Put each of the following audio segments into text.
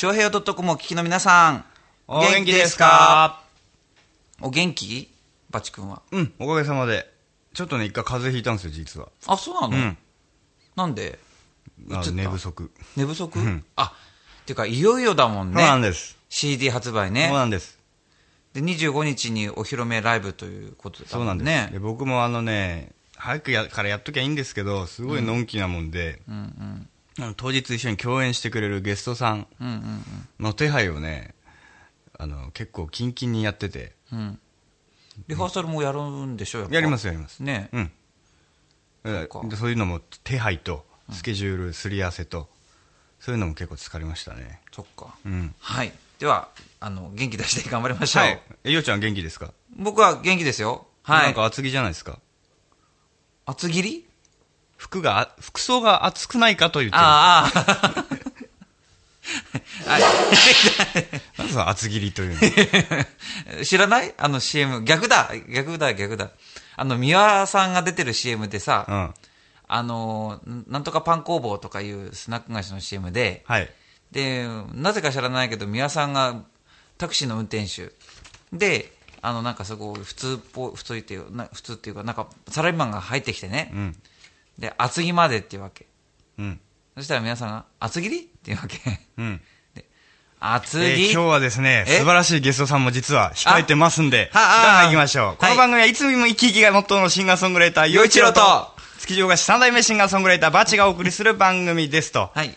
長平洋 .com お聞きの皆さん。お元気ですか？お元気？バチ君は？うん、おかげさまで。ちょっとね、一回風邪ひいたんですよ、実は。あ、そうなの、うん。なんで？った？寝不足。寝不足、んあ、っていうか、いよいよだもんそうなんね。です。CD 発売そうね。なんです。で、25日にお披露目ライブということだそうなんです。ね。で僕もあのね、早くやからやっときゃいいんですけど、すごいのんきなもんで、うんうん。当日一緒に共演してくれるゲストさんうんうんの手配をね、あの、結構キンキンにやってて、うん。うん。リハーサルもやるんでしょややりますやります。ね。うん。えそっかでそういうのも手配と、スケジュールすり合わせと、そういうのも結構疲れましたね。そっか。うん。はい。では、あの、元気出して頑張りましょう。はい。え、ようちゃん元気ですか？僕は元気ですよ。はいなんか。厚着じゃないですか？厚切り？服が、あ服装が厚くないかと言ってる。ああ。なんでその厚切りというの 知らない？あの CM。逆だ逆だ逆だ。あの、三輪さんが出てる CM でさ、うん。あの、なんとかパン工房とかいうスナック菓子の CM で、はい。で、なぜか知らないけど、三輪さんがタクシーの運転手。で、あの、なんかすごい普通っぽい、普通っていう、な普通っていうか、なんかサラリーマンが入ってきてねう。ん。で、厚着までっていうわけ。うん。そしたら皆さんが、厚切りっていうわけ。うん。厚えー切り、今日はですね、え？素晴らしいゲストさんも実は控えてますんで、あはあガンガン行きましょう。こはいの番組はいつも生き生きがモットーのシンガーソングライター、洋一郎と、築地大菓子三代目シンガーソングライター、バチがお送りする番組ですと。はい。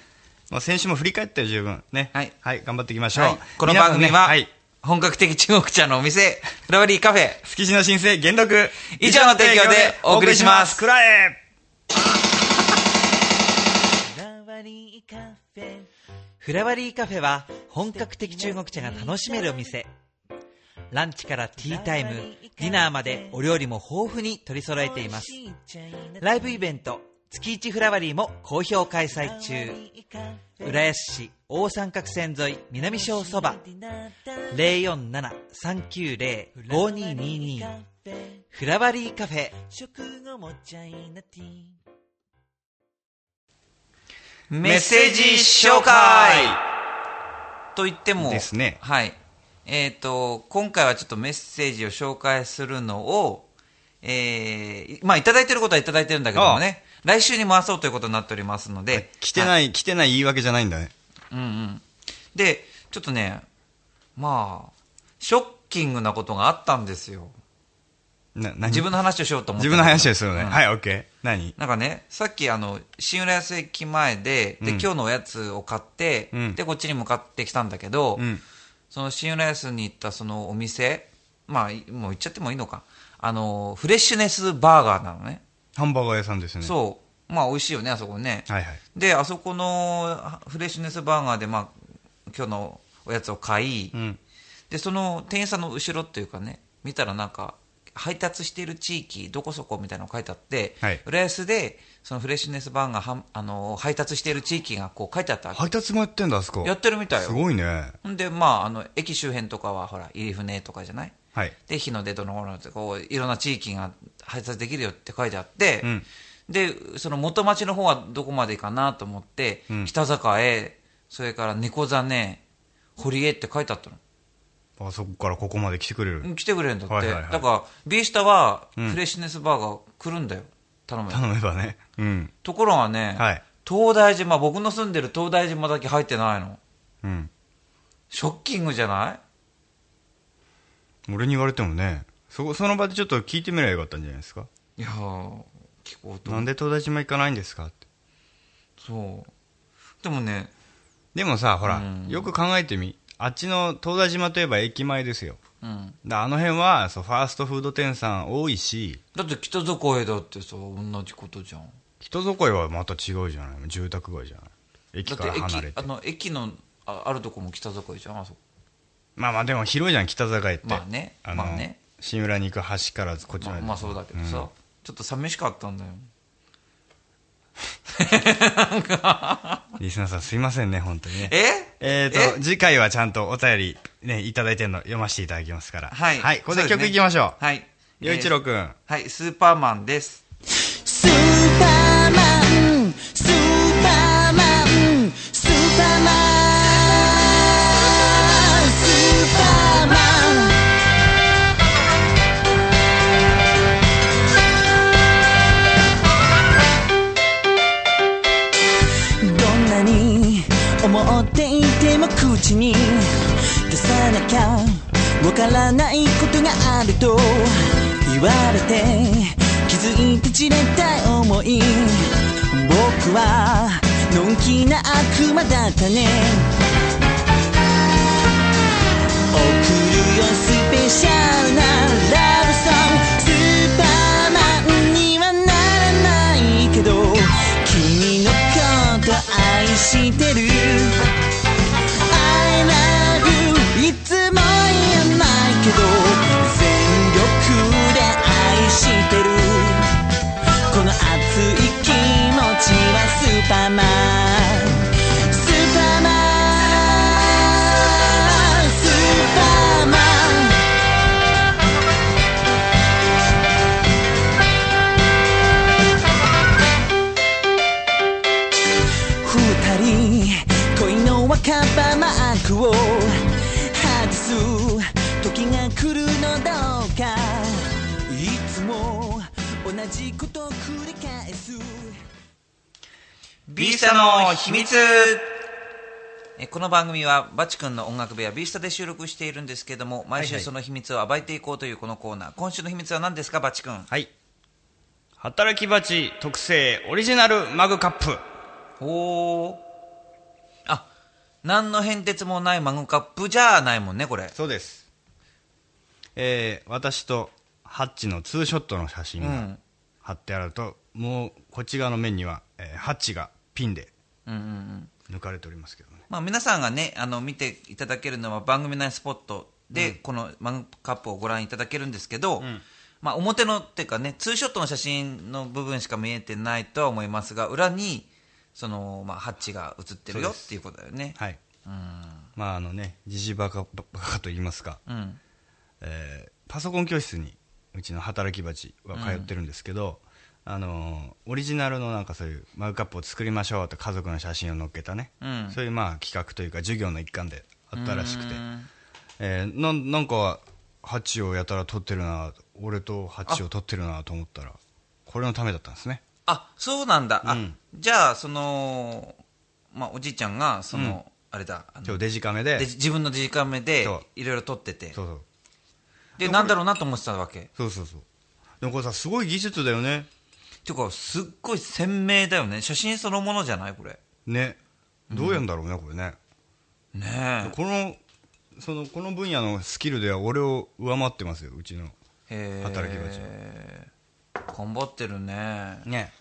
もう先週も振り返ってよ、十分。ね。はいはい、頑張っていきましょう。はい、この番組は、ねはい。本格的中国茶のお店、フラワリーカフェ、築地の新生、元禄。以上の提供でお送りしますくらえフラワリーカフェは本格的中国茶が楽しめるお店。ランチからティータイムディナーまでお料理も豊富に取り揃えています。ライブイベント月一フラワリーも好評開催中。浦安市大三角線沿い南小そば。047-390-5222フラワリーカフェメッセージ紹介と言っても、ですねはい。えっ、と、今回はちょっとメッセージを紹介するのを、えー、まあ、いただいてることはいただいてるんだけどもね、来週に回そうということになっておりますので、来てない、来てない言い訳じゃないんだね。うんうん。で、ちょっとね、まあ、ショッキングなことがあったんですよ。自分の話をしようと思って。自分の話ですよね。うんはい、オッケー。何？なんかね、さっきあの、新浦安駅前で、で、うん今日のおやつを買って、うんで、こっちに向かってきたんだけど、うん。その新浦安に行ったそのお店、まあ、いもう行っちゃってもいいのか。あの、フレッシュネスバーガーなのね。ハンバーガー屋さんですね。そう。まあ、美味しいよね、あそこね。はいはい。で、あそこのフレッシュネスバーガーで、まあ、今日のおやつを買い、うん。で、その店員さんの後ろっていうかね、見たらなんか、配達している地域、どこそこみたいなの書いてあって、はい浦安で、そのフレッシュネスバーガーはん、あの、配達している地域がこう書いてあった配達もやってんだ、あそこ。やってるみたいよ。すごいね。で、まあ、あの、駅周辺とかは、ほら、入船とかじゃない？はい。で、日の出どの頃って、こう、いろんな地域が配達できるよって書いてあって、うんで、その元町の方はどこまでかなと思って、うん北坂へ、それから猫座ね、堀江って書いてあったの。あそこからここまで来てくれる。うん来てくれるんだって。はいはいはいだから、ビースタは、うんフレッシュネスバーガー来るんだよ。頼むよ。頼めばね。うん。ところがね、はい。東大島、僕の住んでる東大島だけ入ってないの。うん。ショッキングじゃない？俺に言われてもね、そこ、その場でちょっと聞いてみればよかったんじゃないですか？いやー、聞こうと。なんで東大島行かないんですかって。そう。でもね、でもさ、ほらうん、よく考えてみ。あっちの東大島といえば駅前ですよ。うん。だあの辺は、そう、ファーストフード店さん多いし、だって北底へだってさ、同じことじゃん。人底へはまた違うじゃない？住宅街じゃない？駅から離れてあ。の、駅のああるとこも北底へじゃん、あそこ。まあまあでも広いじゃん、北坂へって。まあねあのまあね新浦に行く橋からこっちまで。まあ、まあそうだけどさ、うんちょっと寂しかったんだよ。リスナーさんすいませんね、本当にね。え？えーと、次回はちゃんとお便りね、いただいてるの読ませていただきますから。はいはい、ここで曲いきましょう。はい。洋一郎くん。はい、スーパーマンです。わからないことがあると言われて気づいて散れた思い。僕はのんきな悪魔だったね。送るよスペシャルなラブソング。スーパーマンにはならないけど君のこと愛してる。ーパーマンスーパーマンスーパーマン二人恋の若葉マークを外す時が来るのどうかいつも同じこと繰り返すビースタの秘密。えこの番組はバチ君の音楽部屋ビースタで収録しているんですけども毎週その秘密を暴いていこうというこのコーナー。今週の秘密は何ですかバチ君？はい。働き蜂特製オリジナルマグカップ。おー。あ何の変哲もないマグカップじゃないもんねこれ。そうです。えー、私とハッチのツーショットの写真がうん。貼ってあると、もうこっち側の面には、えーハッチがピンでうんうんうん。抜かれておりますけどね。まあ、皆さんがねあの見ていただけるのは番組内スポットで、このマグカップをご覧いただけるんですけど、まあ、表のっていうかねツーショットの写真の部分しか見えてないとは思いますが裏にその、まあ、ハッチが写ってるよっていうことだよね。はい。うん。まああのね、時事バカバカと言いますか、うん。えーパソコン教室にうちの働き蜂は通ってるんですけど、あのーオリジナルのなんかそういうマグカップを作りましょうと家族の写真を載っけたね、うん。そういうまあ企画というか授業の一環であったらしくて。う、ん。えーなんなんかハチをやたら撮ってるな俺とハチを撮ってるなと思ったらこれのためだったんですね。あそうなんだ、あうん。じゃあその、まあ、おじいちゃんがその、あれだ今日デジカメで。で自分の時間目でそう。いろいろ撮ってて。そうそう。でなんだろうなと思ってたわけ。そうそうそう。でもこれさすごい技術だよねていうかすっごい鮮明だよね。写真そのものじゃない？これ。ね。どうやんだろうね、これね。ねこのそのこの分野のスキルでは俺を上回ってますようちの働き蜂頑張ってるね。ね。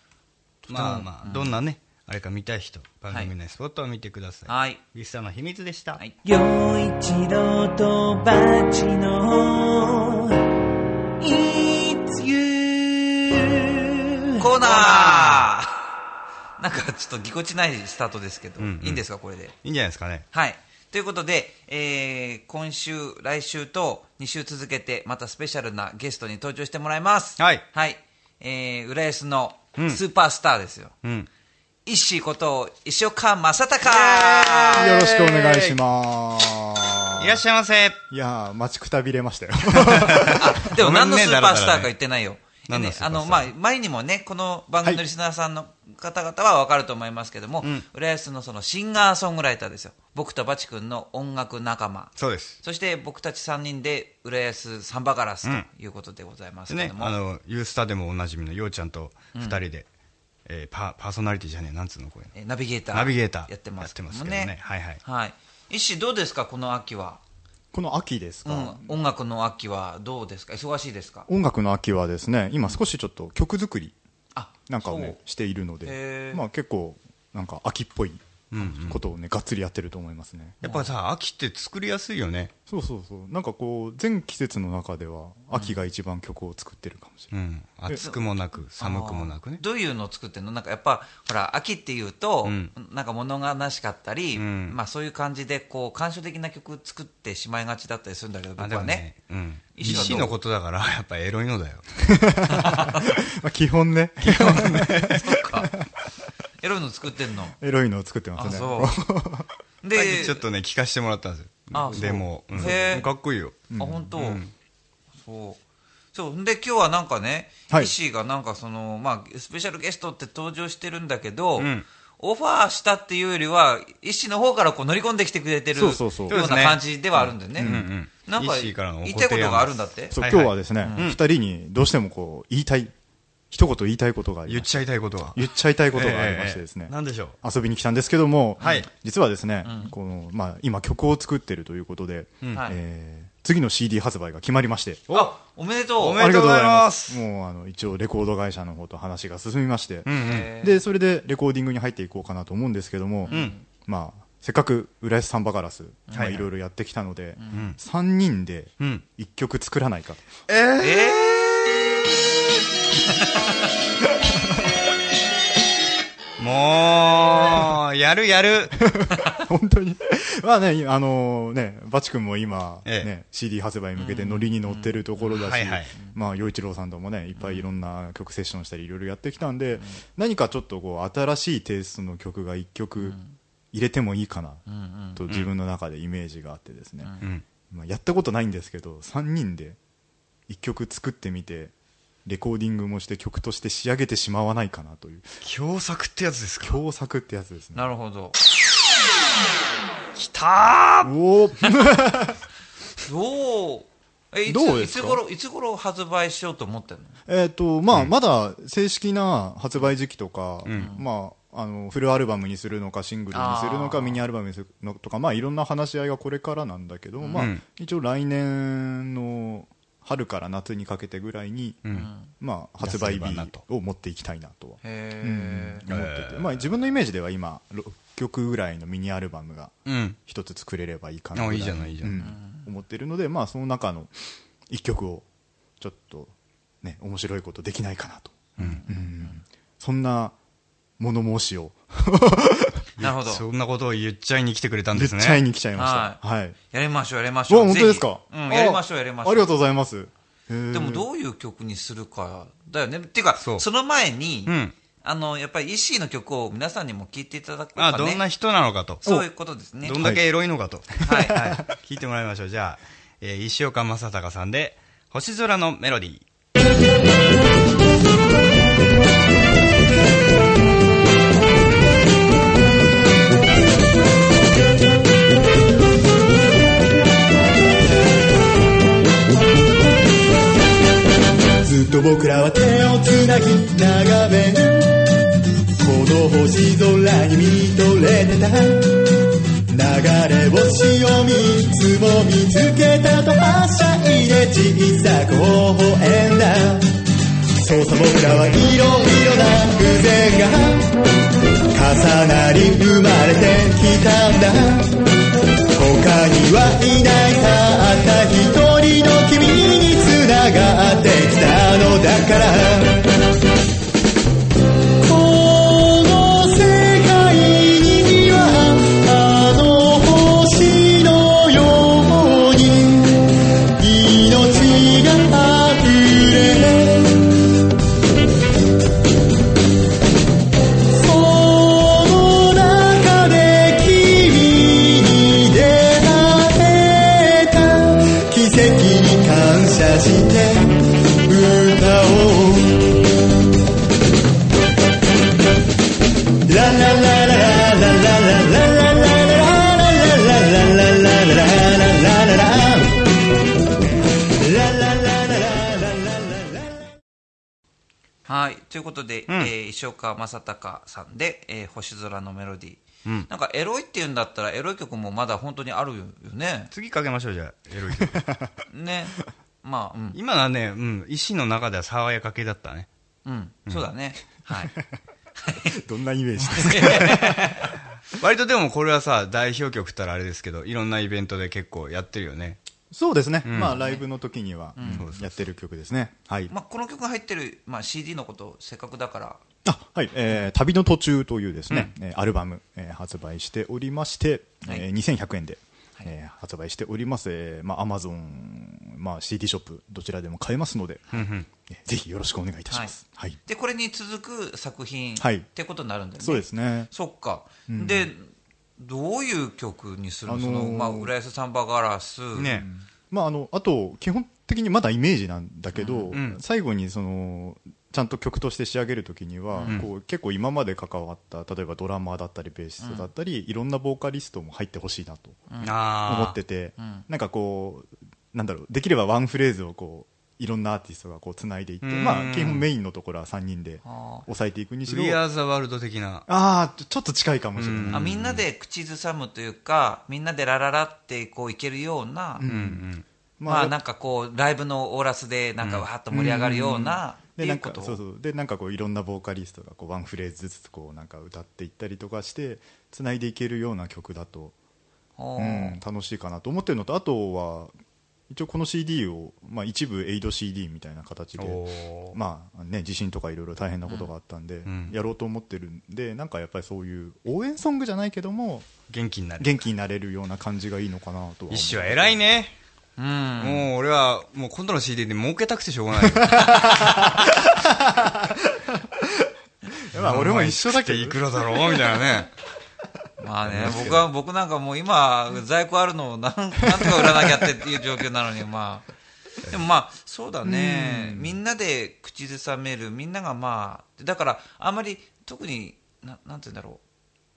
まあまあ、どんなねあれか見たい人番組内スポットを見てください、はい。ビスタの秘密でした、はい。陽一郎とバチの It's you コーナー。なんかちょっとぎこちないスタートですけど、うんうん。いいんですかこれで？いいんじゃないですかね。はい。ということで、えー今週来週と2週続けてまたスペシャルなゲストに登場してもらいます。はい。はい。えー、浦安のうん。スーパースターですよ、うん。石井こと石岡正隆。よろしくお願いします。いらっしゃいませ。いやー、待ちくたびれましたよ。あでも何のスーパースターか言ってないよ。何のスーパースターねあの、まあ、前にもね、この番組のリスナーさんの方々はわかると思いますけども、ん浦安のそのシンガーソングライターですよ。僕とバチ君の音楽仲間。そうですそして僕たち3人で浦安サンバガラスということでございますでけども。ねあのユースタでもおなじみのようちゃんと二人で、えーパパーソナリティじゃねえなんつうのこれえナビゲーター。ナビゲーターやってますけどもやってますけどねはいはいはい。石井どうですか、この秋は？この秋ですか、うん、音楽の秋はどうですか？忙しいですか？音楽の秋はですね、今少しちょっと曲作りあ、なんかをね、しているのへでー、まあ結構、なんか秋っぽいことをね、がっつりやってると思いますね。やっぱさ秋って作りやすいよね。そうそうそう。なんかこう、全季節の中では、秋が一番曲を作ってるかもしれない。うん。暑くもなく寒くもなくね。どういうのを作ってんの？なんかやっぱほら秋っていうと、うん。なんか物悲しかったり、うん。まあ、そういう感じでこう感傷的な曲作ってしまいがちだったりするんだけどあ僕はね。でもね、うん、石のことだからやっぱエロいのだよ。まあ基本ね、そっかエロいの作ってんの？エロいのを作ってますね。あそう。さっできちょっとね聞かせてもらったんですよ。あそう。でも、うん。へーかっこいいよ。あ本当、うん。そう。そう。で今日はなんかね、はい。石井がなんかその、まあ、スペシャルゲストって登場してるんだけど、うん。オファーしたっていうよりは、医師の方からこう乗り込んできてくれてるよそうそうそう。うな感じではあるんだよね。んなんか医師からのご言いたいことがあるんだって？そう、はいはい今日はですね、二、人にどうしてもこう、言いたい、一言言いたいことが言っちゃいたいことは。言っちゃいたいことがありましてですね。なんでしょう？遊びに来たんですけども、はい。実はですね、この、まあ、今曲を作ってるということで、はいえー次の CD 発売が決まりまして、あ、おめでとう。おめでとうございます。ありがとうございます。もう、あの、一応レコード会社の方と話が進みまして、で、それでレコーディングに入っていこうかなと思うんですけども、ん。まあ、せっかく浦安サンバガラス、まあ、はいい。ろいろやってきたので、ん。3人でうん。1曲作らないかと。えー？もうやるやる。本当に。まあね、あのね、バチ君も今、ええ。ね、CD 発売に向けてノリに乗ってるところだし、まあ、洋一郎さんともね、いっぱいいろんな曲セッションしたりいろいろやってきたんで、何かちょっとこう、新しいテイストの曲が一曲入れてもいいかな、と自分の中でイメージがあってですね、うん。まあ、やったことないんですけど、3人で一曲作ってみて、レコーディングもして曲として仕上げてしまわないかなという、共作ってやつですか？共作ってやつですね。なるほど。きたー！おー！どう？え、いつ、どうですか？いつ頃、いつ頃発売しようと思ってんの？えっ、と、まあ、まだ正式な発売時期とか、ん。まあ、あの、フルアルバムにするのか、シングルにするのか、ミニアルバムにするのとか、まあ、いろんな話し合いがこれからなんだけど、まあうん、一応来年の春から夏にかけてぐらいに、うん。まあ、発売日を持っていきたいなと。は、へうん思ってて、まあ、自分のイメージでは今、6曲ぐらいのミニアルバムがうん。一つ作れればいいかなぐらあいいじゃないいいじゃない。うん。思ってるので、まあ、その中の一曲をちょっとね面白いことできないかなと、うん。そんな物申しを なるほど。そんなことを言っちゃいに来てくれたんですね。言っちゃいに来ちゃいました。はい、やりましょう、やりましょう。わ本当ですか？うん、やりましょう、やりましょう。あありがとうございます。でもどういう曲にするかだよね。っていうか、その前に、うん。あの、やっぱり石井の曲を皆さんにも聴いていただこうかね。あどんな人なのかと。そういうことですね。どんだけエロいのかと。はい。はい。聞いてもらいましょう。じゃあ、えー石岡正隆さんで「星空のメロディー」で、んえー石岡正隆さんで、えー星空のメロディー。うんなんかエロいって言うんだったらエロい曲もまだ本当にあるよね。次かけましょうじゃあエロい曲 ね。まあ、うん。今のはね、うん、石の中では爽やか系だったねうん。そうだね。はい。どんなイメージ？ですか割とでもこれはさ代表曲ったらあれですけどいろんなイベントで結構やってるよねそうですね、ん。まあライブの時にはやってる曲ですね。はい、まあ、この曲が入ってる、まあ、CD のこと、せっかくだから、あはい、えー旅の途中というですね、えーアルバム、えー発売しておりまして、はい。えー2100円で、はい。えー発売しております、えーまあ、Amazon、まあ、CD ショップ、どちらでも買えますので、うんうん。えーぜひよろしくお願いいたします。はい。で、これに続く作品、はい。ってことになるんだよね。そうですね。そっか。で、どういう曲にするの、あのーその、まあ、浦安サンバガラス。ね。まあ、あの、あと、基本的にまだイメージなんだけど、ん。最後にその、ちゃんと曲として仕上げるときには、うん。こう結構今まで関わった例えばドラマーだったりベーシストだったり、いろんなボーカリストも入ってほしいなと思ってて、ん。なんかこうなんだろうできればワンフレーズをこういろんなアーティストがこう繋いでいって、うん。まあ、基本メインのところは3人であ抑えていくにしろ We Are the World 的な。ああちょっと近いかもしれない、うん。あみんなで口ずさむというかみんなでラララってこういけるような、うんうんまあなんかこうライブのオーラスでなんかわーっと盛り上がるような、でなんかそうそう。でなんかこういろんなボーカリストがこうワンフレーズずつこうなんか歌っていったりとかしてつないでいけるような曲だと、うん、楽しいかなと思ってるのとあとは一応この CD を、まあ、一部エイド CD みたいな形でまあね、地震とかいろいろ大変なことがあったんで、ん。やろうと思ってるんでなんかやっぱりそういう応援ソングじゃないけども元気になる。元気になれるような感じがいいのかなとは一種は偉いね。うん。もう俺はもう今度の CD で儲けたくてしょうがない。よ まあ俺も一緒だけど。いくらだろう？みたいなねまあね僕は僕なんかもう今在庫あるのをなん なんとか売らなきゃってっていう状況なのにまあ。でもまあそうだね。みんなで口ずさめる。みんながまあだからあんまり特にななんて言うんだろ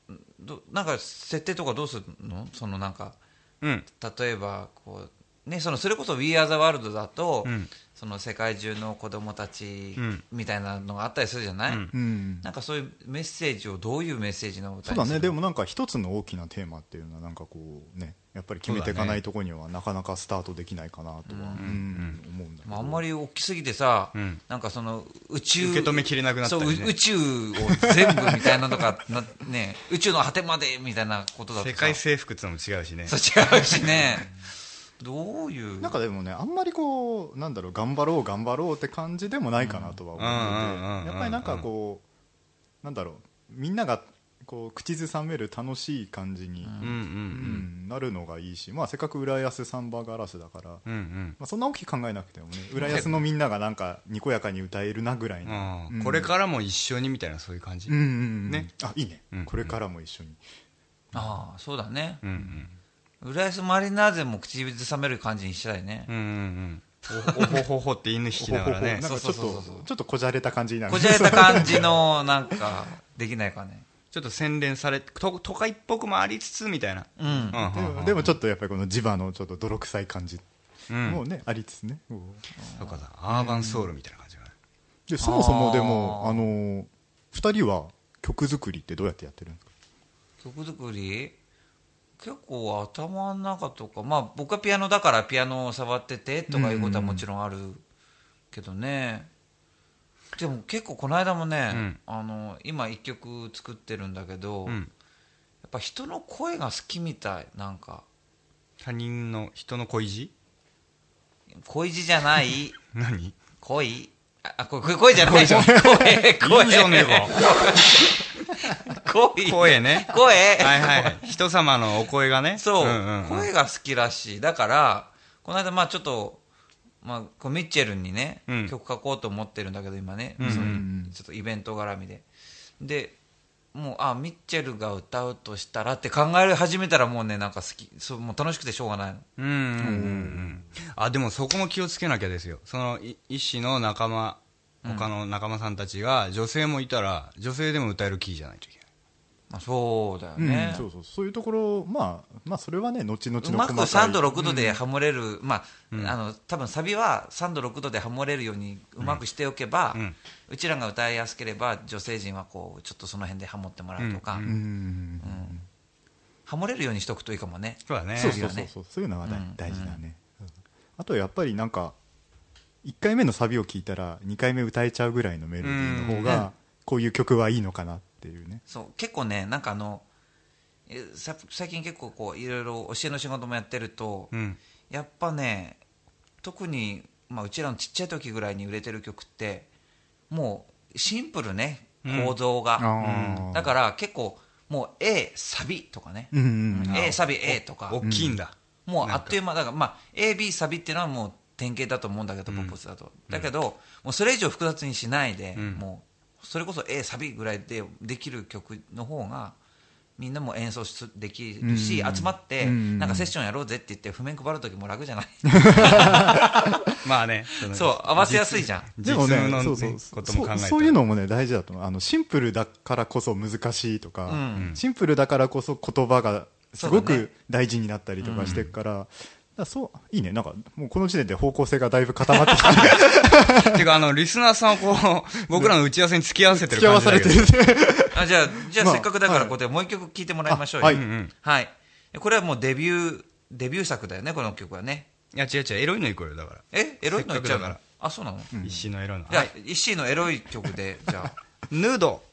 う。どなんか設定とかどうするの？そのなんかうん。例えばこう、ね、そのそれこそ「We Are the World」だと、うんその世界中の子供たちうん。みたいなのがあったりするじゃない、うん。うん。なんかそういうメッセージをどういうメッセージの歌にする？そうだね。でもなんか一つの大きなテーマっていうのはなんかこうねやっぱり決めていかないとこにはなかなかスタートできないかなとは、うん思うんだけど、まあ、あんまり大きすぎてさ、うん。なんかその宇宙受け止めきれなくなったりね。そうう宇宙を全部みたいなのとかな、ね、宇宙の果てまでみたいなことだ世界征服ってのも違うしね。そう違うしね どういう？なんかでもねあんまりこうなんだろう頑張ろう頑張ろうって感じでもないかなとは思ってやっぱりなんかこうなんだろうみんながこう口ずさめる楽しい感じに、うんうんうん。なるのがいいし、まあ、せっかく浦安サンバガラスだから、まうんうん。あ、そんな大きく考えなくてもね浦安のみんながなんかにこやかに歌えるなぐらいの、うん。これからも一緒にみたいなそういう感じ？うんうんうん。ね。あいいね、うん。これからも一緒に。ああそうだね。うんうん浦安マリナーゼも口ずさめる感じにしたいね。うんうんうん。おおほほほって犬引きながらね。なんかちょっとそうそうそうそう。ちょっとこじゃれた感じになる。こじゃれた感じのなんかできないかね。ちょっと洗練されと都会っぽくもありつつみたいな。うん。うんでもでもちょっとやっぱりこの地場のちょっと泥臭い感じ。うん。もね、ありつつね。うんそうか。だアーバンソウルみたいな感じがね。でそもそもでもあの2人は曲作りってどうやってやってるんですか？曲作り？結構頭の中とかまあ僕はピアノだからピアノを触っててとかいうことはもちろんあるけどね、でも結構この間もね、うん。あの今一曲作ってるんだけど、うん。やっぱ人の声が好きみたいなんか。他人の人の恋路？恋路じゃない。何？恋？ああこれ恋じゃない。声声。いいじゃねえ恋か 声。ね。声。はいはいはい。人様のお声がね。そう、んんん。声が好きらしい。だからこの間まあちょっと、まあ、こうミッチェルにね、うん。曲書こうと思ってるんだけど今ね、うんそのうん。ちょっとイベント絡みで。でもうあミッチェルが歌うとしたらって考え始めたらもうねなんか好きそうもう楽しくてしょうがないの。うんうんうんうん。あでもそこも気をつけなきゃですよ。そのい医師の仲間他の仲間さんたちが女性もいたら女性でも歌えるキーじゃないといけない。まあ、そうだようん。ね、そうそう。そういうところまあまあそれはね後々うまくの細かい3度6度でハモれる、まあ、あの多分サビは3度6度でハモれるようにうまくしておけば、ううんちらが歌いやすければ女性陣はこうちょっとその辺でハモってもらうとか、うん。うん。うんハモれるようにしておくといいかもね。そうだね。そうそうそうそう。そういうのは大うん大事だね、うん。あとやっぱりなんか1回目のサビを聞いたら2回目歌えちゃうぐらいのメロディーの方うん。がこういう曲はいいのかなっていうね。そう。結構ねなんかあのえさ最近結構こういろいろ教えの仕事もやってると、うん。やっぱね特に、まあ、うちらのちっちゃい時ぐらいに売れてる曲ってもうシンプルね構造が、あー。だから結構もう A サビとかね、うんうんうん。A サビ A とか。大きいんだ。もうあっという間。だから、まあ、AB サビっていうのはもう典型だと思うんだけど、ポップスだと。だけど、もうそれ以上複雑にしないで、うん。もうそれこそ A サビぐらいでできる曲の方がみんなも演奏しできるし、集まって、なんかセッションやろうぜって言って譜面配る時も楽じゃない？まあね。のそう合わせやすいじゃん。実でもねそうそうそう。そういうのもね大事だと思う。あのシンプルだからこそ難しいとか、ん。シンプルだからこそ言葉がすごく大事になったりとかしていくから,、だからそういいね。なんかもうこの時点で方向性がだいぶ固まってきた。ていうか、あの、リスナーさんをこう、僕らの打ち合わせに付き合わせてる付き合わ感じされて。るあじゃあじゃあまあせっかくだからはい。ここでもう一曲聴いてもらいましょうよ。あはい。はい、これはもうデビューデビュー作だよねこの曲はね。いや、違う違う、エロいの行こうよ、だから。え？エロいの言っちゃうかくだかあそうなの、石井のエロいの。じゃあ、はい。石井のエロい曲でじゃあ。ヌード。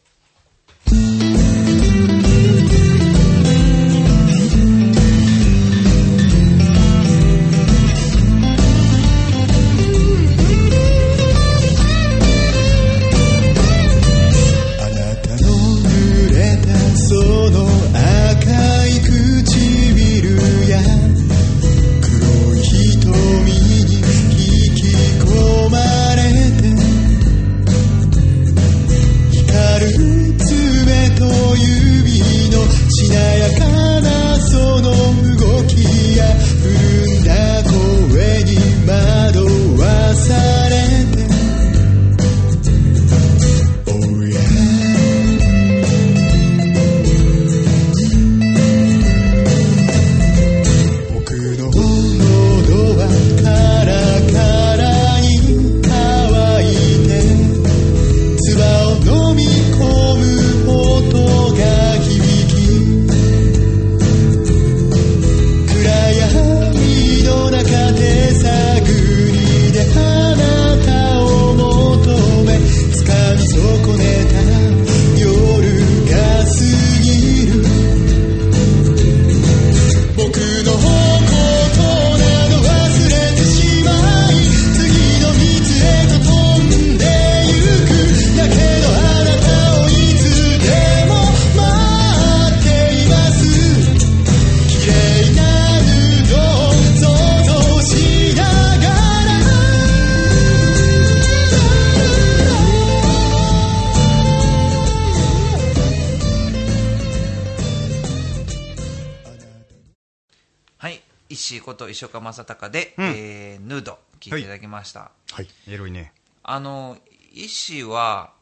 こと石岡正隆で、えーヌード聴いていただきました、はい。エロいね。あの石井は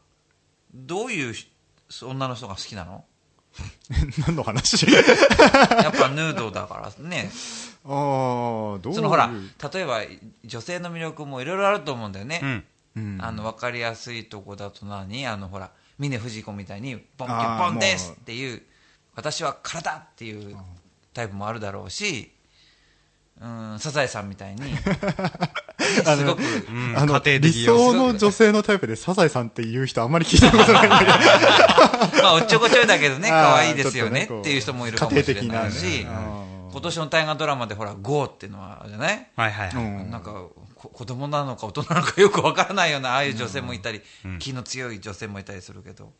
どういう女の人が好きなの？何の話？やっぱヌードだからね。ああどうそのほら例えば女性の魅力もいろいろあると思うんだよね、うん。うん。あの分かりやすいとこだと何？あのほら峰不二子みたいにボンキあーャポンですっていう私は体っていうタイプもあるだろうしうんサザエさんみたいに。あのすごくうんあの家庭理想の女性のタイプでサザエさんっていう人あんまり聞いたことない。んだけどまあおっちょこちょいだけどね 可愛いですよねっていう人もいるかもしれないし。今年の大河ドラマでほら GO っていうのはあるじゃない？はいはいなんかこ子供なのか大人なのかよくわからないようなああいう女性もいたり、気の強い女性もいたりするけど。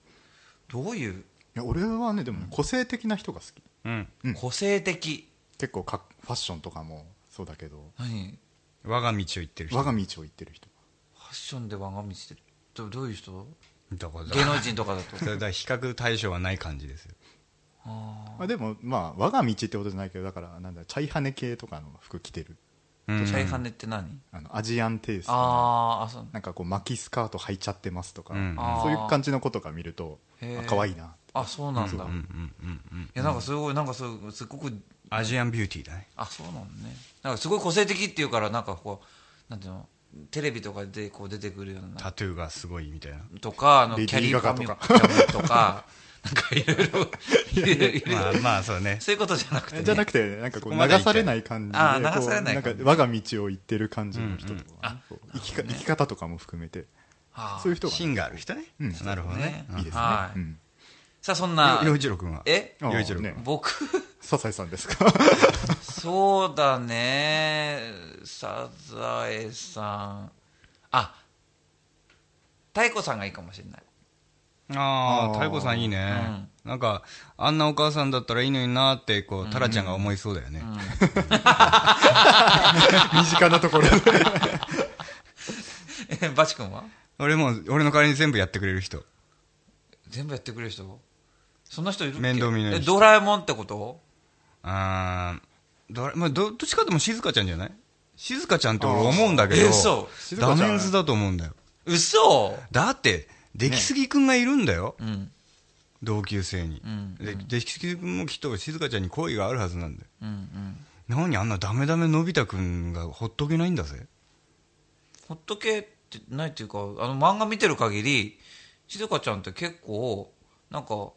どういう？いや俺はねでも個性的な人が好き。うん。うん。個性的結構かファッションとかもそうだけど。何？我が道を行ってる人。我が道を行ってる人。ファッションで我が道ってどどういう人？だから芸能人とかだと？だから比較対象はない感じですよ。あまあ、でもまあ我が道ってことじゃないけどだからなんだチャイハネ系とかの服着てる。チャイハネって何？あのアジアンテイストの。あそう。なんかこう巻きスカート履いちゃってますとか、うん。そういう感じの子とか見るとへー。あ可愛いなあそうなんだ、いうんうんうんうん。やなんかすごいなんかすすごくアジアンビューティーだね。あそうなのね。なんかすごい個性的っていうからなんかこうなんていうの？テレビとかでこう出てくるような。タトゥーがすごいみたいな。とかあのキャリーファミガコガンとか なんかいろいろ。いろいろまあまあそうね。そういうことじゃなくて、ね、じゃなくてなんかこう流されない感じであーこう流されないなんか我が道を行ってる感じの人とか、あこう生きか生き方とかも含めて。はあそういう人が、芯がある人ね。うん。なるほどね。いいですね、はい。うんさあそんな。洋一郎君は。え？洋一郎君。ね。僕？サザエさんですか？そうだね。サザエさん。あ太鼓さんがいいかもしれない。ああ、太鼓さんいいね。なんか、あんなお母さんだったらいいのになって、こう、タラちゃんが思いそうだよね。身近なところ。でえバチ君は？俺も、俺の代わりに全部やってくれる人。全部やってくれる人？そんな人いるっけ？面倒見ない人。えドラえもんってこと？あーどれまあ、どどっちかでも静香ちゃんじゃない？静香ちゃんって俺思うんだけどえ嘘。ダメンズだと思うんだよ。嘘。だって出来すぎくんがいるんだよ、うん。同級生に、んで出来すぎくんもきっと静香ちゃんに恋があるはずなんだよ。うんうん。何あんなダメダメのび太くんがほっとけないんだぜ。ほっとけってないっていうかあの漫画見てる限り静香ちゃんって結構なんか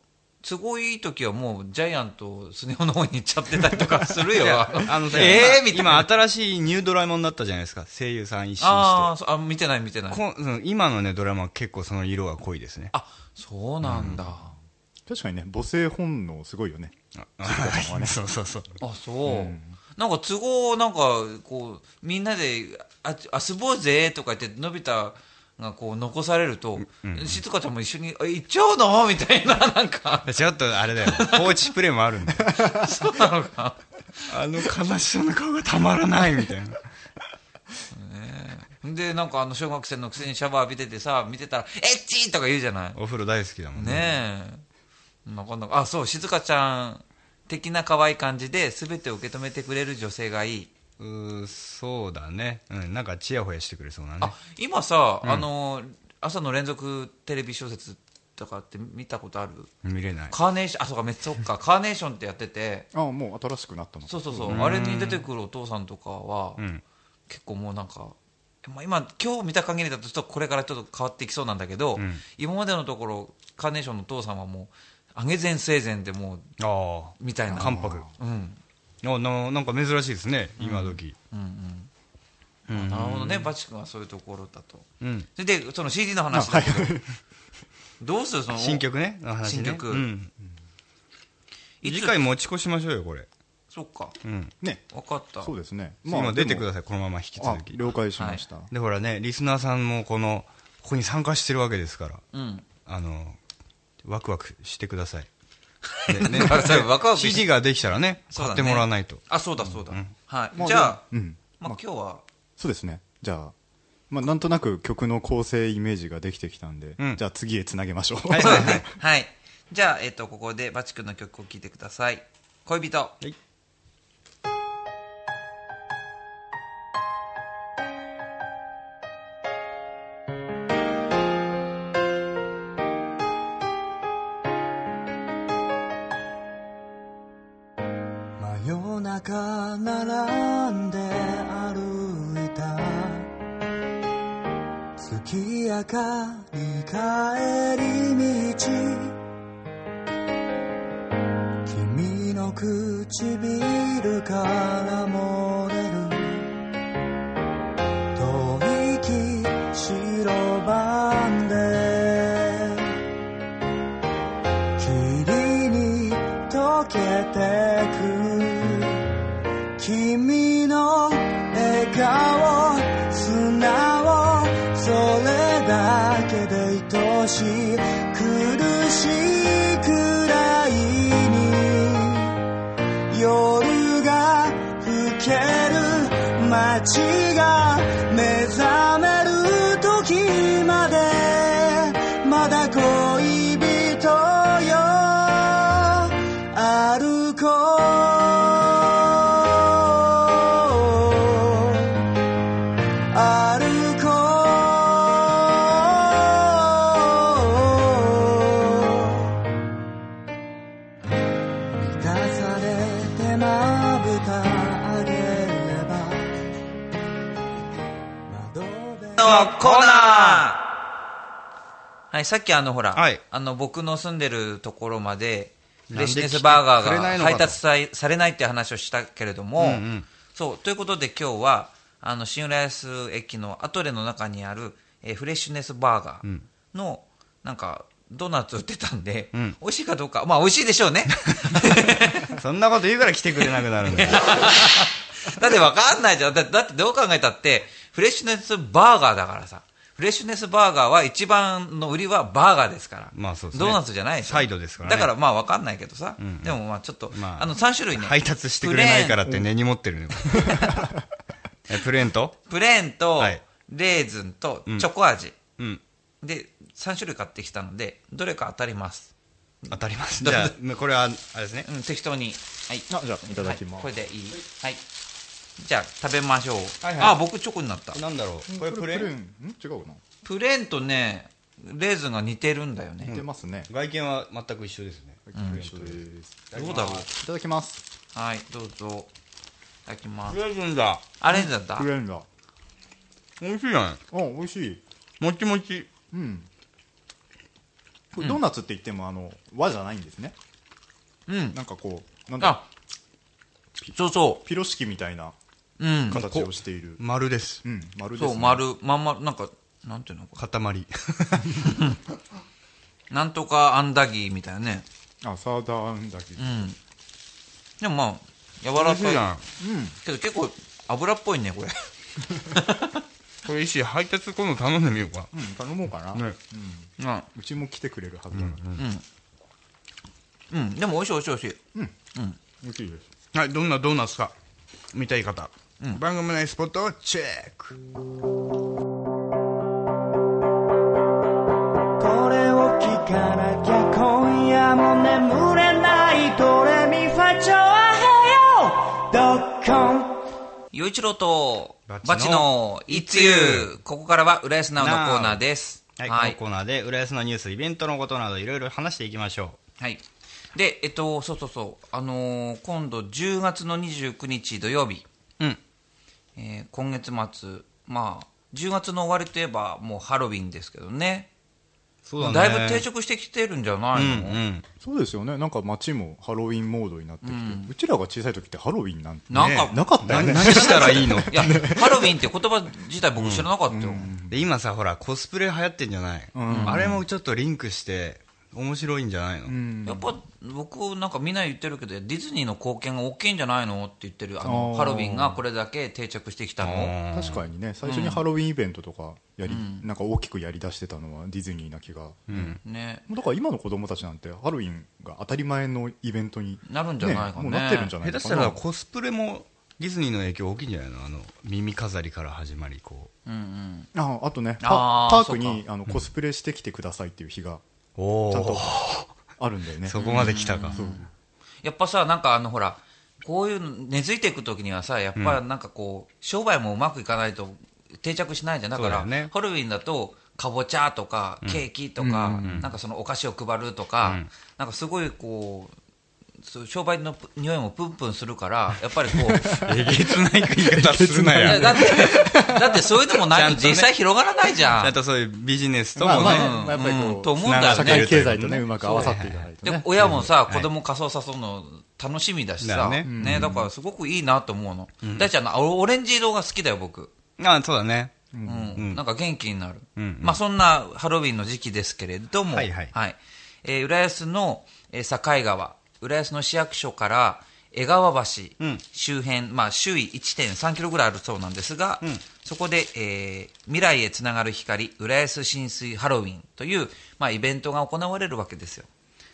都合いい時はもうジャイアントスネ夫の方に行っちゃってたりとかするよ。あのさえー、みたいな。今新しいニュードラえもんになったじゃないですか。声優さん一新して。ああ見てない見てない。こうん今のねドラえもんは結構その色が濃いですね。あそうなんだ、確かにね母性本能すごいよね。そうそうそう。あそう、なんか都合なんかこうみんなであ遊ぼうぜとか言ってのび太がこう残されると、静香ちゃんも一緒にあ行っちゃうの？みたいななんか。ちょっとあれだよ。放置プレイもあるんだ。よ そうなのか。あの悲しそうな顔がたまらないみたいな。でなんかあの小学生のくせにシャワー浴びててさ見てたら「エッチ!」とか言うじゃない。お風呂大好きだもんね。ねえ。なかなかあそう静香ちゃん的な可愛い感じで全てを受け止めてくれる女性がいいうーそうだね、うん、なんかチヤホヤしてくれそうなね。あ今さ、あの朝の連続テレビ小説とかって見たことある？見れない。カーネーションあそうかめっそっか。カーネーションってやってて。あもう新しくなったのそうそうそう。あれに出てくるお父さんとかは、ん。結構もうなんか、まあ、今今日見た限りだとちょっとこれからちょっと変わっていきそうなんだけど、ん。今までのところカーネーションのお父さんはもう上げ前生前でもうみたいな。関白。うんあななんか珍しいですね今時。うんうんあなるほどねバチ君はそういうところだと。うん、それでその CD の話だけど、どうするその新曲ね。の話ね新曲。うん、次回持ち越しましょうよこれ、そっか。うん。ね。分かった。そうですね。今出てくだささいこのまま引きあ続き。了解しました、でほらねリスナーさんもこのここに参加してるわけですから。うん。あのワクワクしてくださいでね。ワクワクし CD ができたらね買ってもらわないと、あそうだそうだ、はい、まあじゃあ、うん。まあ、今日は。そうですね。じゃあまあ、なんとなく曲の構成イメージができてきたんで、うん。じゃあ次へつなげましょう。はい。はい。はいはいじゃあ、えっとここでバチ君の曲を聴いてください。恋人。いける街が目覚めはい、さっきあのほら、はい。あの僕の住んでるところまでレッシュネスバーガーが配達されされないって話をしたけれども、うんうん。そうということで今日はあの新浦安駅のアトレの中にある、えーフレッシュネスバーガーの、なんかドーナツ売ってたんで、ん。美味しいかどうか。まあ美味しいでしょうね。そんなこと言うから来てくれなくなるんだよ。だって分かんないじゃん。だだってどう考えたってフレッシュネスバーガーだからさフレッシュネスバーガーは一番の売りはバーガーですから、まあそうですね。ドーナツじゃないでしょ。サイドですからね。だからまあ分かんないけどさ、ん。でもまあちょっと、まああの3種類ね。配達してくれないからって根に持ってるのよ。えプレーンと？プレーンとはい。レーズンとん。チョコ味、うん。で3種類買ってきたのでどれか当たります。当たります。じゃあこれはあれですね。うん、適当に。はい。あじゃあいただきます、はい。これでいい。はい。じゃあ、食べましょう。はいはい。あ、僕チョコになった。なんだろう。これプレーン？ん？違うかな。プレーンとね、レーズンが似てるんだよね。似てますね、外見は全く一緒ですね。一緒です。どうだろう？いただきます。はい、どうぞ。いただきます。プレーンだ。あれだったクレーンだ。美味しいじゃない？あ美味しい。もちもち。うん。これドーナツって言ってもあの和じゃないんですね。うん。なんかこうなんだあ、そうそピロ式みたいな。う。うん。形をしている。丸です。うん丸です、ね、そう、丸、まんま、なんか、なんていうの？塊。なんとかアンダギーみたいなね。あサーダーアンダギー。うん。でもまあ、柔らかい。美味しいじゃん。けど結構油っぽいね、これ。これいいし配達今度頼んでみようか。うん頼もうかな、ね。うん。うちも来てくれるはずだから、うん。でも美味しい美味しい美味しい。美味しいです。はいどんなドーナツか。見たい方、番組内スポットをチェック。これを聞かなきゃ今夜も眠れないドレミファチョアヘヨドッコン。洋一郎とバチのバチのいつゆここからは浦安ナウのコーナーです。はい、はい。このコーナーで浦安のニュースイベントのことなどいろいろ話していきましょはい。で、えっと、そうそうそう、あのー今度10月の29日土曜日、ううんえー今月末、まあ、10月の終わりといえばもうハロウィンですけどね。そうだね。だいぶ定着してきてるんじゃないの、うんうん。そうですよね。なんか街もハロウィンモードになってきて、うちらが小さい時ってハロウィンなんてなんか、なかったよね。何したらいいの？いや、ハロウィンって言葉自体僕知らなかった。よ。で今さほらコスプレ流行ってんじゃない、ん。あれもちょっとリンクして面白いんじゃないの、うん。やっぱ僕なんかみんな言ってるけどディズニーの貢献が大きいんじゃないの？って言ってるあのハロウィンがこれだけ定着してきたの。確かにね。最初にハロウィンイベントとかやり、なんか大きくやりだしてたのはディズニーな気が、ね。だから今の子供たちなんてハロウィンが当たり前のイベントに、なるんじゃないかね。もうなってるんじゃない下手したらコスプレもディズニーの影響大きいんじゃない？のあの耳飾りから始まりこう。んうん。ああとねパパークにあのコスプレしてきてくださいっていう日がちゃんとおあるんだよね、そこまで来たか、やっぱさなんかあのほらこういうの根付いていく時にはさやっぱなんかこう商売もうまくいかないと定着しないじゃん。だからね。ハロウィンだとかぼちゃとかケーキとか、なんかそのお菓子を配るとか、なんかすごいこう商売の匂いもプンプンするから やっぱりこうえげつない言い方すなや。いやだって、だってそういうのもないと実際広がらないじゃん。ちゃんとそういうビジネスともね、やっぱりこううん。と思うんだよね。社会経済とねうまく合わさっていかないとでね、親もさ、子供仮装さそうの楽しみだしさ、ねね、だからすごくいいなと思うの。大ちゃんのオオレンジ色が好きだよ、僕。あそうだね。うん。なんか元気になる。うんまあそんなハロウィンの時期ですけれども、はい。はい。えー浦安の、えー境川、浦安の市役所から江川橋うん。周辺、まあ周囲1.3キロぐらいあるそうなんですが、そこで、えー未来へつながる光、浦安浸水ハロウィンという、まあイベントが行われるわけですよ。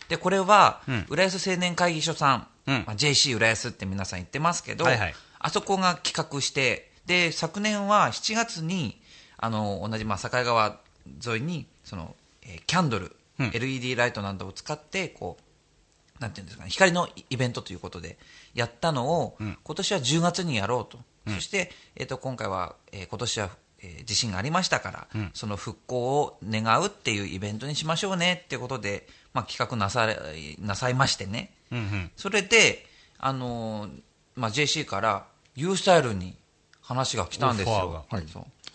で、これは、浦安青年会議所さん、うん。まあ、JC 浦安って皆さん言ってますけど、はいはい。あそこが企画して、で、昨年は7月に、あの、同じ、まあ、境川沿いに、その、えーキャンドル、うん。LED ライトなどを使って、こう、なんていうんですかね、光のイベントということで、やったのを、今年は10月にやろうと。そして、えっ、と、今回は、えー今年は、えー地震がありましたから、その復興を願うっていうイベントにしましょうねっていうことで、まあ、企画なされ、なさいましてね。うんうん。それで、あのーまあ、JC から U スタイルに話が来たんですよ。が。はい。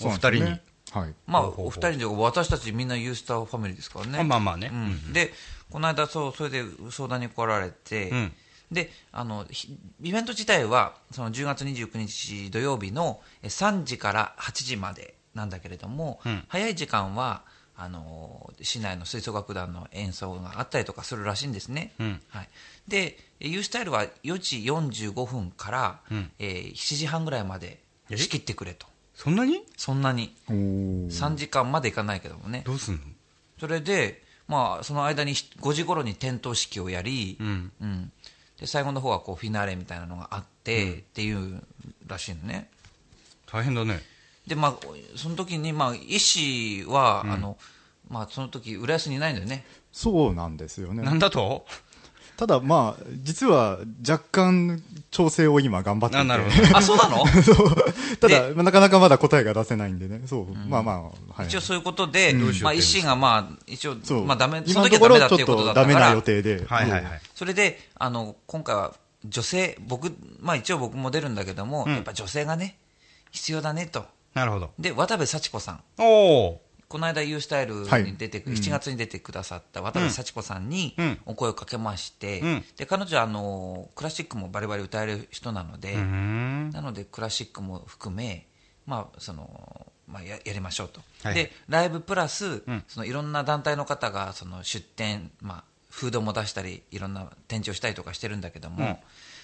お二人に、ね。はい。まあ、お二人で、私たちみんな U スターファミリーですからね。あまあまあね。うん。で、この間、そう、それで相談に来られて、うん。で、あの、ひイベント自体は、その10月29日土曜日のえ3時から8時までなんだけれども、うん。早い時間は、あの市内の吹奏楽団の演奏があったりとかするらしいんですね。うん。はい、で、ユースタイルは4時45分から、うん。えー7時半ぐらいまで仕切ってくれと。そんなに？そんなに。おー。3時間までいかないけどもね。どうすんの？それで、まあ、その間にひ5時頃に点灯式をやり、うん。うん。で最後の方はこうフィナーレみたいなのがあって、っていうらしいのね。大変だね。で、まあ、その時に、まあ、医師は、あの、まあその時浦安にいないんだよね。そうなんですよね。なんだと？ただまあ実は若干調整を今頑張っていて。あなるほど。あそうなの？ただ、なかなかまだ答えが出せないんでね、そう、まあまあ、はい。一応そういうことで、どうしようまあ一心がまあ一応そう、まあダメそ今のの時ところちょっはダメだっていうことだとダメなったから予定で。はいはいはい。それであの今回は女性僕まあ一応僕も出るんだけども、やっぱ女性がね必要だねと。なるほど。で渡部幸子さん。おお。この間、ユースタイルはい。に出てく、7月に出てくださった渡部幸子さんにうん。お声をかけまして、うん。で彼女はあのクラシックもバリバリ歌える人なので、うーん。なのでクラシックも含め、まあそのまあ、ややりましょうと、はい。でライブプラス、ん。そのいろんな団体の方がその出店、まあ、フードも出したりいろんな展示をしたりとかしてるんだけども、うん。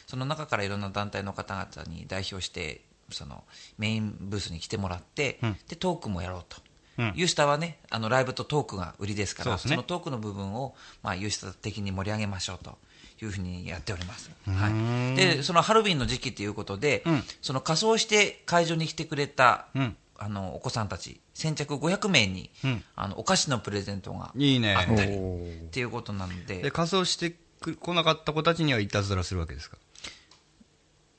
その中からいろんな団体の方々に代表してそのメインブースに来てもらって、うんでトークもやろうと。うん。ユースタはねあのライブとトークが売りですからそ,、ね。のトークの部分を、まあ、ユースタ的に盛り上げましょうというふうにやっております、はい、でそのハロウィンの時期ということで、うん。その仮装して会場に来てくれた、うん。あのお子さんたち先着500名に、うん。あのお菓子のプレゼントがいいね。あったりおー。っていうことなので。で、仮装してく来なかった子たちにはいたずらするわけですか？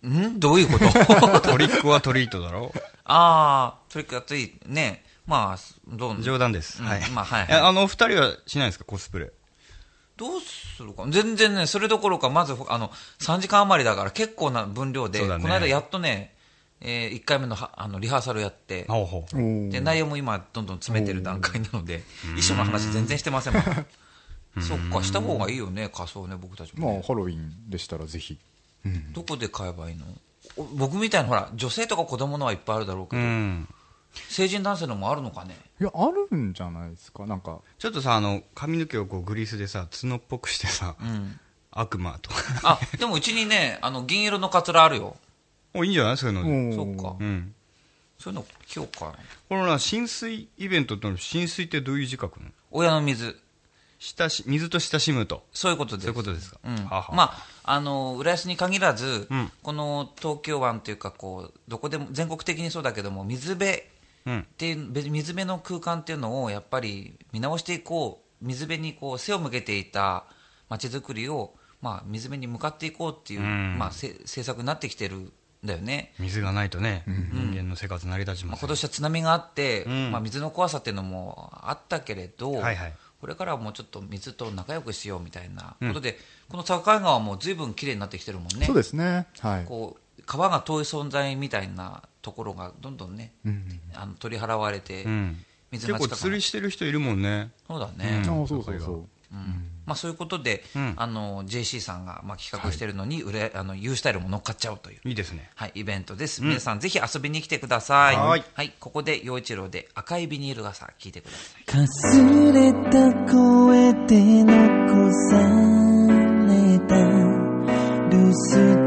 ん？どういうこと？トリックはトリートだろ。ああトリックやっていいねまあどう冗談です。うんはい。まあはいはいえあの、二人はしないんですか、コスプレ。どうするか？全然ねそれどころかまずあの3時間余りだから結構な分量で、そうだねこの間やっとね、え1回目のはあのリハーサルやってほうほう。おーで内容も今どんどん詰めてる段階なので衣装の話全然してませんもん そっかした方がいいよね仮装ね僕たちもね、まあ、ハロウィンでしたらぜひ。うん。どこで買えばいいの？お僕みたいなほら女性とか子供のはいっぱいあるだろうけうど、ん。成人男性のもあるのかね？いや、あるんじゃないですか？なんか、ちょっとさ、あの、髪の毛をこうグリースでさ、角っぽくしてさ、うん悪魔とか。あでもうちにねあの銀色のカツラあるよお、いいんじゃない？そういうので。そっかうん。そういうの着ようかなこのな、浸水イベントっての浸水ってどういう字書くの？親の水親し、水と親しむと。そういうことですそういうことですか？うんはあはあまあ、あの浦安に限らず、うんこの東京湾というかこうどこでも全国的にそうだけども水辺うん。っていうべ水辺の空間っていうのをやっぱり見直していこう水辺にこう背を向けていた街づくりを、まあ、水辺に向かっていこうっていう、うんまあ、せ政策になってきてるんだよね。水がないとね、人間の生活成り立ちまあ、ますよ今年は津波があって、うんまあ、水の怖さっていうのもあったけれど、はいはいこれからはもうちょっと水と仲良くしようみたいなことで、この境川も随分きれいになってきてるもんね。そうですね。はい。こう川が遠い存在みたいなところがどんどんね、うん。あの取り払われて、うん。結構水が近くな釣りしてる人いるもんね。そうだね、うん。ああ、そうそうそう。まあ、そういうことで、うん。あの JC さんがまあ企画しているのに、売れあの U スタイルも乗っかっちゃおうという、いいですね。はい、イベントです、皆さんぜひ遊びに来てください、はい。ここで陽一郎で赤いビニール傘聞いてください。かすれた声で残された留守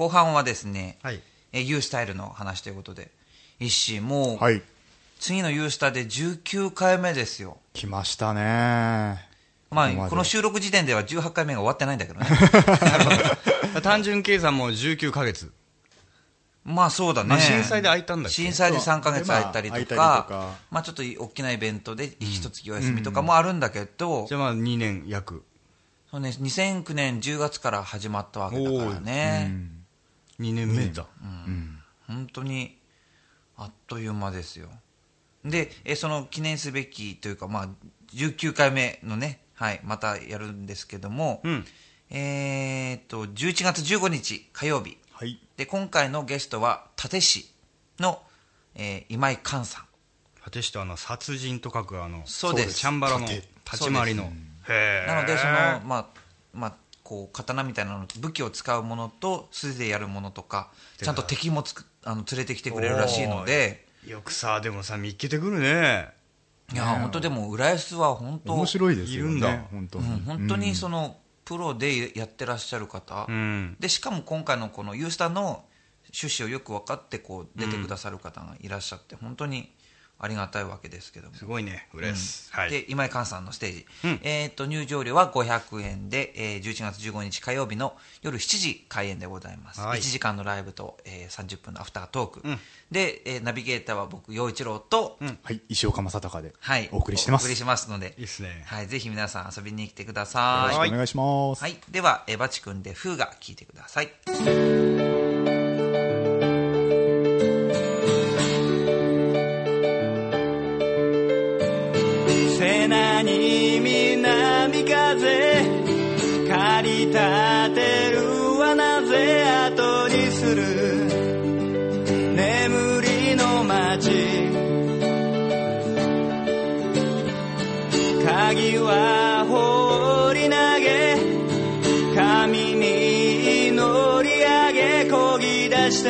後半はですね、はいえー、U スタイルの話ということで、一ーもう、はい。次の U スタで19回目ですよ。来ましたね。まあ、この収録時点では18回目が終わってないんだけどね。単純計算も19ヶ月。まあそうだね。まあ震災で空いたんだっけ？震災で3ヶ月空いたりとか、でまあとかまあちょっと大きなイベントで一月お休みとかもあるんだけど、じゃあまあ2年約。そうね、2009年10月から始まったわけだからね。2年目だ。本当にあっという間ですよでえその記念すべきというか、まあ、19回目のね、はい、またやるんですけども、うん。えーっと11月15日火曜日はい。で今回のゲストは立石の、えー今井寛さん果てしてあの、殺人と書くあの、そうですチャンバラの盾立ち回りの。へえ。なのでその、まあまあ、こう刀みたいなの武器を使うものと素手でやるものとかちゃんと敵もつくあの連れてきてくれるらしいのでよくさ、でもさ、見っけてくるね。いや本当でも浦安は本当面白いですよね。いるんだ本当に。うん、本当にその、プロでやってらっしゃる方、うん。でしかも今回のこのユースタの趣旨をよく分かってこう出てくださる方がいらっしゃって、本当にありがたいわけですけども。すごいね、うれす。はい。で今井寛さんのステージ、うんえー、と入場料は500円で、えー11月15日火曜日の夜7時開演でございます、はい1時間のライブと、えー30分のアフタートーク、うんで、えーナビゲーターは僕陽一郎と、はい。石岡正隆ではい、お送りしてます。お送りしますのでいいっすね。はい、ぜひ皆さん遊びに来てくださいよろしくお願いします。はい、では、えーバチ君で風が聞いてください。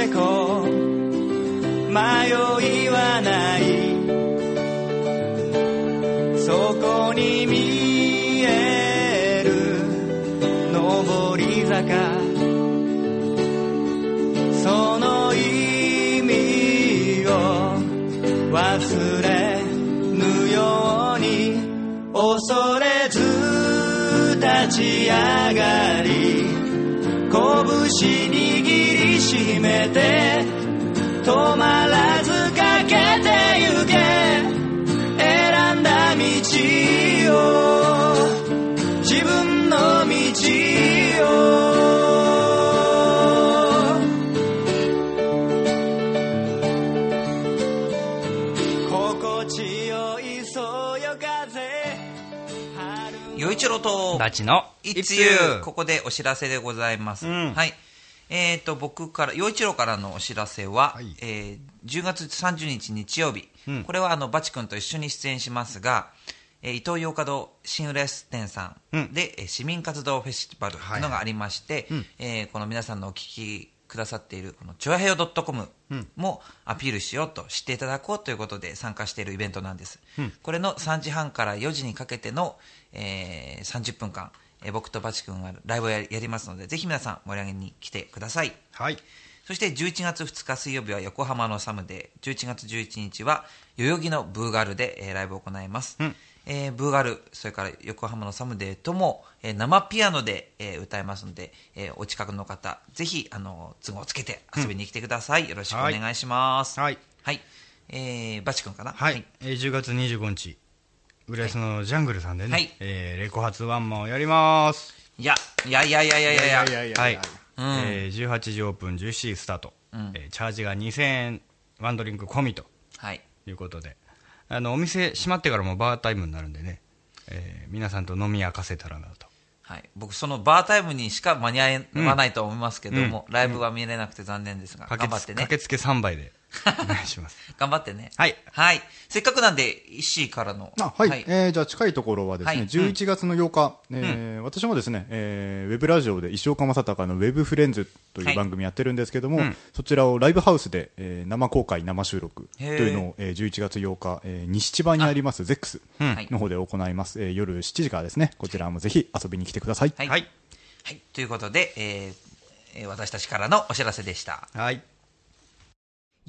てこう。迷いはない。そこに見える。上り坂。その意味を忘れぬように。恐れず立ち上がり。拳握りしめて止まらずかけてゆけ。選んだ道を自分の道を。心地よいそよ風。春陽一郎と、バチの、いつゆ。ここでお知らせでございます。うん。はい。えっ、と、僕から、陽一郎からのお知らせは、はい。えー10月30日日曜日、うん。これはあの、バチ君と一緒に出演しますが、えー、伊東洋華堂新浦安店さうん。んで、えー市民活動フェスティバルというのがありまして、うん。えーこの皆さんのお聞きくださっている、この、チョアヘヨ .com もアピールしようと、知っていただこうということで参加しているイベントなんです。これの3時半から4時にかけての、えー30分間、えー僕とバチ君がライブをややりますので、ぜひ皆さん盛り上げに来てください。はい。そして11月2日水曜日は横浜のサムデー、11月11日は代々木のブーガルで、えーライブを行います。うんえーブーガル、それから横浜のサムデーとも、えー生ピアノで、えー歌いますので、えーお近くの方、ぜひ、あの、都合をつけて遊びに来てください。よろしくお願いします。はい。はい。えーバチ君かな？はい。えー10月25日、浦安のジャングルさんでね、はい。えーレコ発ワンマンをやります。いや、いやいやいやいやいや。いや。いやいやはい。うん。えー18時オープン、17時スタート、うん。えーチャージが2000円、ワンドリンク込みと。はい。いうことで、あのお店閉まってからもバータイムになるんでね、えー皆さんと飲み明かせたらなと。はい、僕、そのバータイムにしか間に合わないと思いますけども、ライブは見れなくて残念ですが、駆けつ頑張ってね。駆けつけ3倍でお願いします。頑張ってね。はい。はい。せっかくなんで、石井からの。あはい、えーじゃあ近いところはですね、はい11月の8日、えー私もですね、えーウェブラジオで石岡正隆のウェブフレンズとはいいう番組やってるんですけども、うんそちらをライブハウスで、えー生公開、生収録というのを、えー11月8日、えー西千葉にありますゼックスはいの方で行います、えー夜7時からですね、こちらもぜひ遊びに来てください。はい。はい。はい。ということで、えーえー私たちからのお知らせでした。はい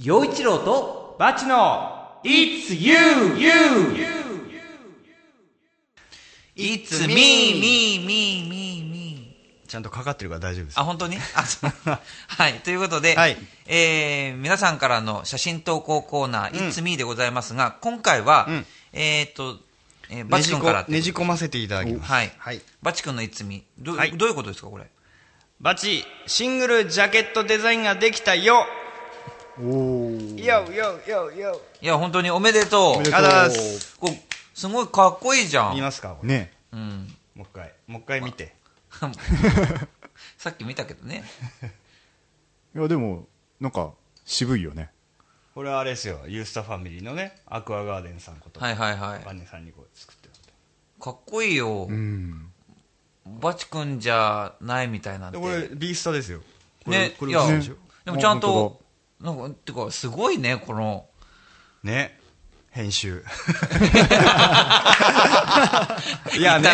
陽一郎とバチの It's you you It's me, me, me, me, me. ちゃんとかかってるから大丈夫ですあ、本当に？あ、そう。はい。ということで、はいえー皆さんからの写真投稿コーナー、It's me でございますが、今回は、んえっ、と、えーバチ君からねじ込ませていただきますはい。はいバチ君の It's me。ど,、はいどういうことですか、これ？バチシングルジャケットデザインができたよおー。よよよよ。いや、本当におめでとう。おめでとう。こうすごいかっこいいじゃん。見ますかこれ。ね。うん。もう一回。もう一回見て。さっき見たけどね。いやでもなんか渋いよね。これはあれですよ。ユースタファミリーのねアクアガーデンさんこと。はいはいはい。バネさんにこう作ってるかっこいいよ。うんバチ君じゃないみたいなんて。でこれビースタですよ。これね、これいや、でしょ？でもちゃんあと、なんか、てか、すごいね、この、ね。編集。いやね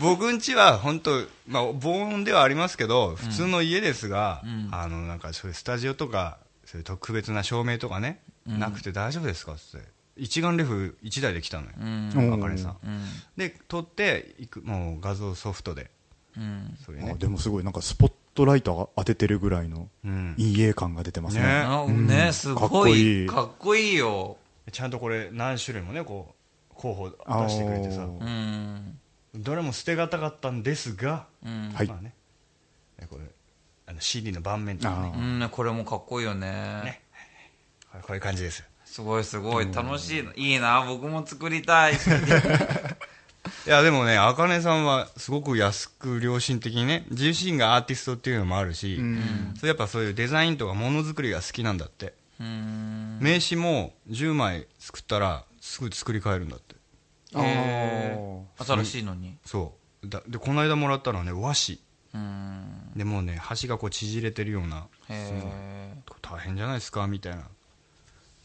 僕んちは本当まあ防音ではありますけど普通の家ですが、あのなんかそういうスタジオとかそういう特別な照明とかね、なくて大丈夫ですか？っつって。一眼レフ1台で来たのよ、うん、あかねさん、うん、で撮っていくもう画像ソフトで。うん。それね。あでもすごいなんかスポットライトが当ててるぐらいのうん。陰影感が出てますね。ね。あうん。ね、すごい、こいい。かっこいいよ。ちゃんとこれ何種類もねこう候補出してくれてさ。どれも捨てがたかったんですが、うん。はい。まあね。これあの CD の盤面とかね。あうん、これもかっこいいよね。ね。こういう感じですすごいすごい、楽しいの。いいな、僕も作りたい。いやでもねあかねさんはすごく安く良心的にね自身がアーティストっていうのもあるし、うん。それやっぱそういうデザインとかものづくりが好きなんだって。うん。名刺も10枚作ったらすぐ作り変えるんだって。あ新しいのに。そう。だでこの間もらったのはね和紙。うん。でもうね端がこう縮れてるようなへ大変じゃないですかみたいな。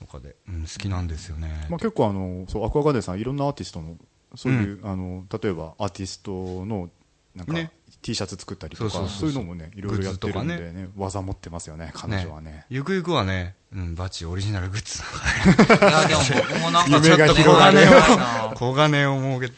のかで、うん、好きなんですよね、まあ、結構あのそうアクアガーデンさんいろんなアーティストのそういう、あの例えばアーティストのなんか、ね。T シャツ作ったりとかそううそそうそう。そういうのもねいろいろやってるんでグッね。技持ってますよね彼女はね。ゆくゆくはね、うん、バッチオリジナルグッズだかーいや、でも僕もなんかちょっと夢がね広がるお願いしたいなら小金を儲けて。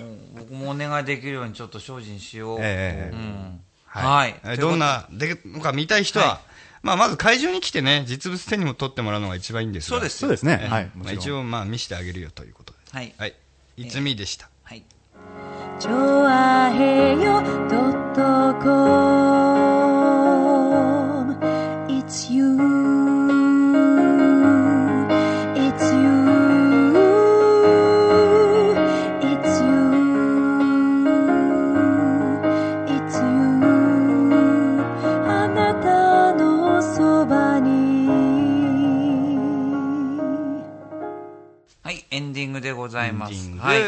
うん僕もお願いできるようにちょっと精進しよう。ええうん。はい、はい。どんなでのか見たい人は、はまあ、まず会場に来てね実物手にも取ってもらうのが一番いいんですが。そうですそうですね。ええ。はい。もまあ、ちろん。一応まあ見せてあげるよということで。はい。はいいつみでした、はい。ディングでございます。はい。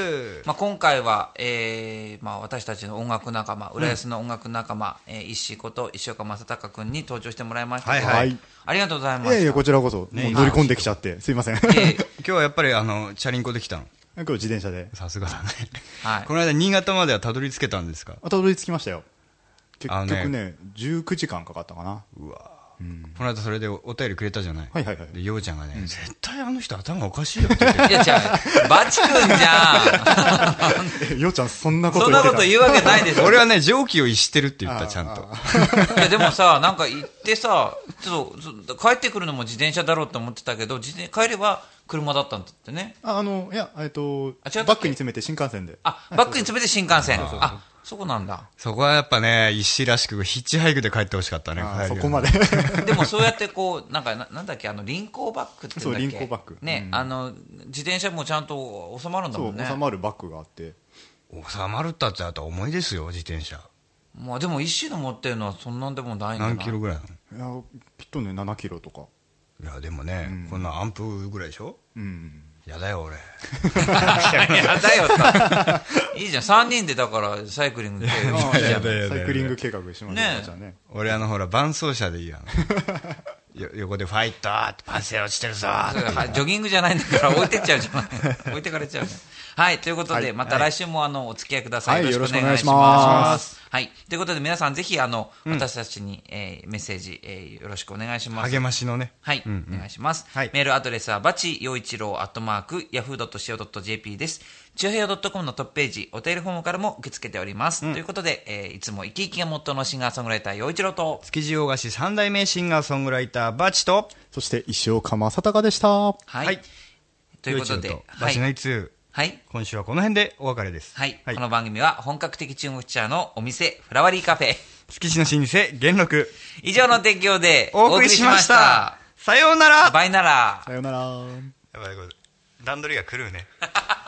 まあ、今回は、えー、まあ、私たちの音楽仲間、浦安の音楽仲間、えー、石井こと石岡正隆君に登場してもらいました。はいはい。ありがとうございまいやい。やこちらこそ、もう乗り込んできちゃって。すいません。今えー 今日はやっぱりあのチャリンコで来たの？日自転車で。さすがだね。はい。この間新潟まではたどり着けたんですか？あたどり着きましたよ。結あのね。局ね19時間かかったかな。うわこの間それでおお便りくれたじゃない。はいはいはい。でようちゃんがね、絶対あの人頭おかしいよって言っていや、違う、バチ君じゃん。えようちゃんそんなことそん言ってた。なこと言うわけないでしょ。俺はね常軌を逸してるって言ったちゃんと。いやでもさ、なんか行ってさ、ちょっと、帰ってくるのも自転車だろうと思ってたけど、自転帰れば車だったんだってね。ああのいやえっとあ違ったっけ？バックに詰めて新幹線で。あ、バックに詰めて新幹線。あ、そこなんだ。そこはやっぱね石らしくヒッチハイクで帰ってほしかったねそこまで。でもそうやってこう、なんか、ななんだっけ、あの、輪行バッグって言うんだっけ？そう輪行バッグね、うん。あの、自転車もちゃんと収まるんだもんね。収まるバッグがあって。収まるったってあと重いですよ自転車。まあでも、石の持ってるのはそんなんでもないんじゃない？何キロぐらいなの？いやきっとね7キロとか。いやでもね、こんなアンプぐらいでしょ？うんやだよ俺やだよさ。いいじゃん、3人でだからサイクリングで。いいじゃんやだやだやだサイクリング計画しましょうね俺あのほら伴走者でいいやんよ横でファイトってパンセ落ちてるぞジョギングじゃないんだから置いてっちゃうじゃない。置いてかれちゃうじゃん。はい、ということで、はいまた来週もあの、お付き合いください。はいよろしくお願いしま。ますはい。ということで、皆さんぜひ、あの、私たちに、えーメッセージ、えーよろしくお願いします。励ましのね。はい、お願いします。はいメールアドレスは、バチ陽一郎アットマーク、yahoo.co.jp です。チュアヘヨ .com のトップページ、お便りフォームからも受け付けております。ということで、えーいつも生き生きがモットーのシンガーソングライター陽一郎と、築地洋菓子三代目シンガーソングライター、バチと、そして石岡正隆でした。はい。はいということでバチはい。のいつ、はい。今週はこの辺でお別れです。はい。この番組は本格的中国茶のお店、フラワリーカフェ。築地の老舗、元禄、以上の提供でお送りしました。さようならバイなら。さようなら。やばい、これ段取りが狂うね。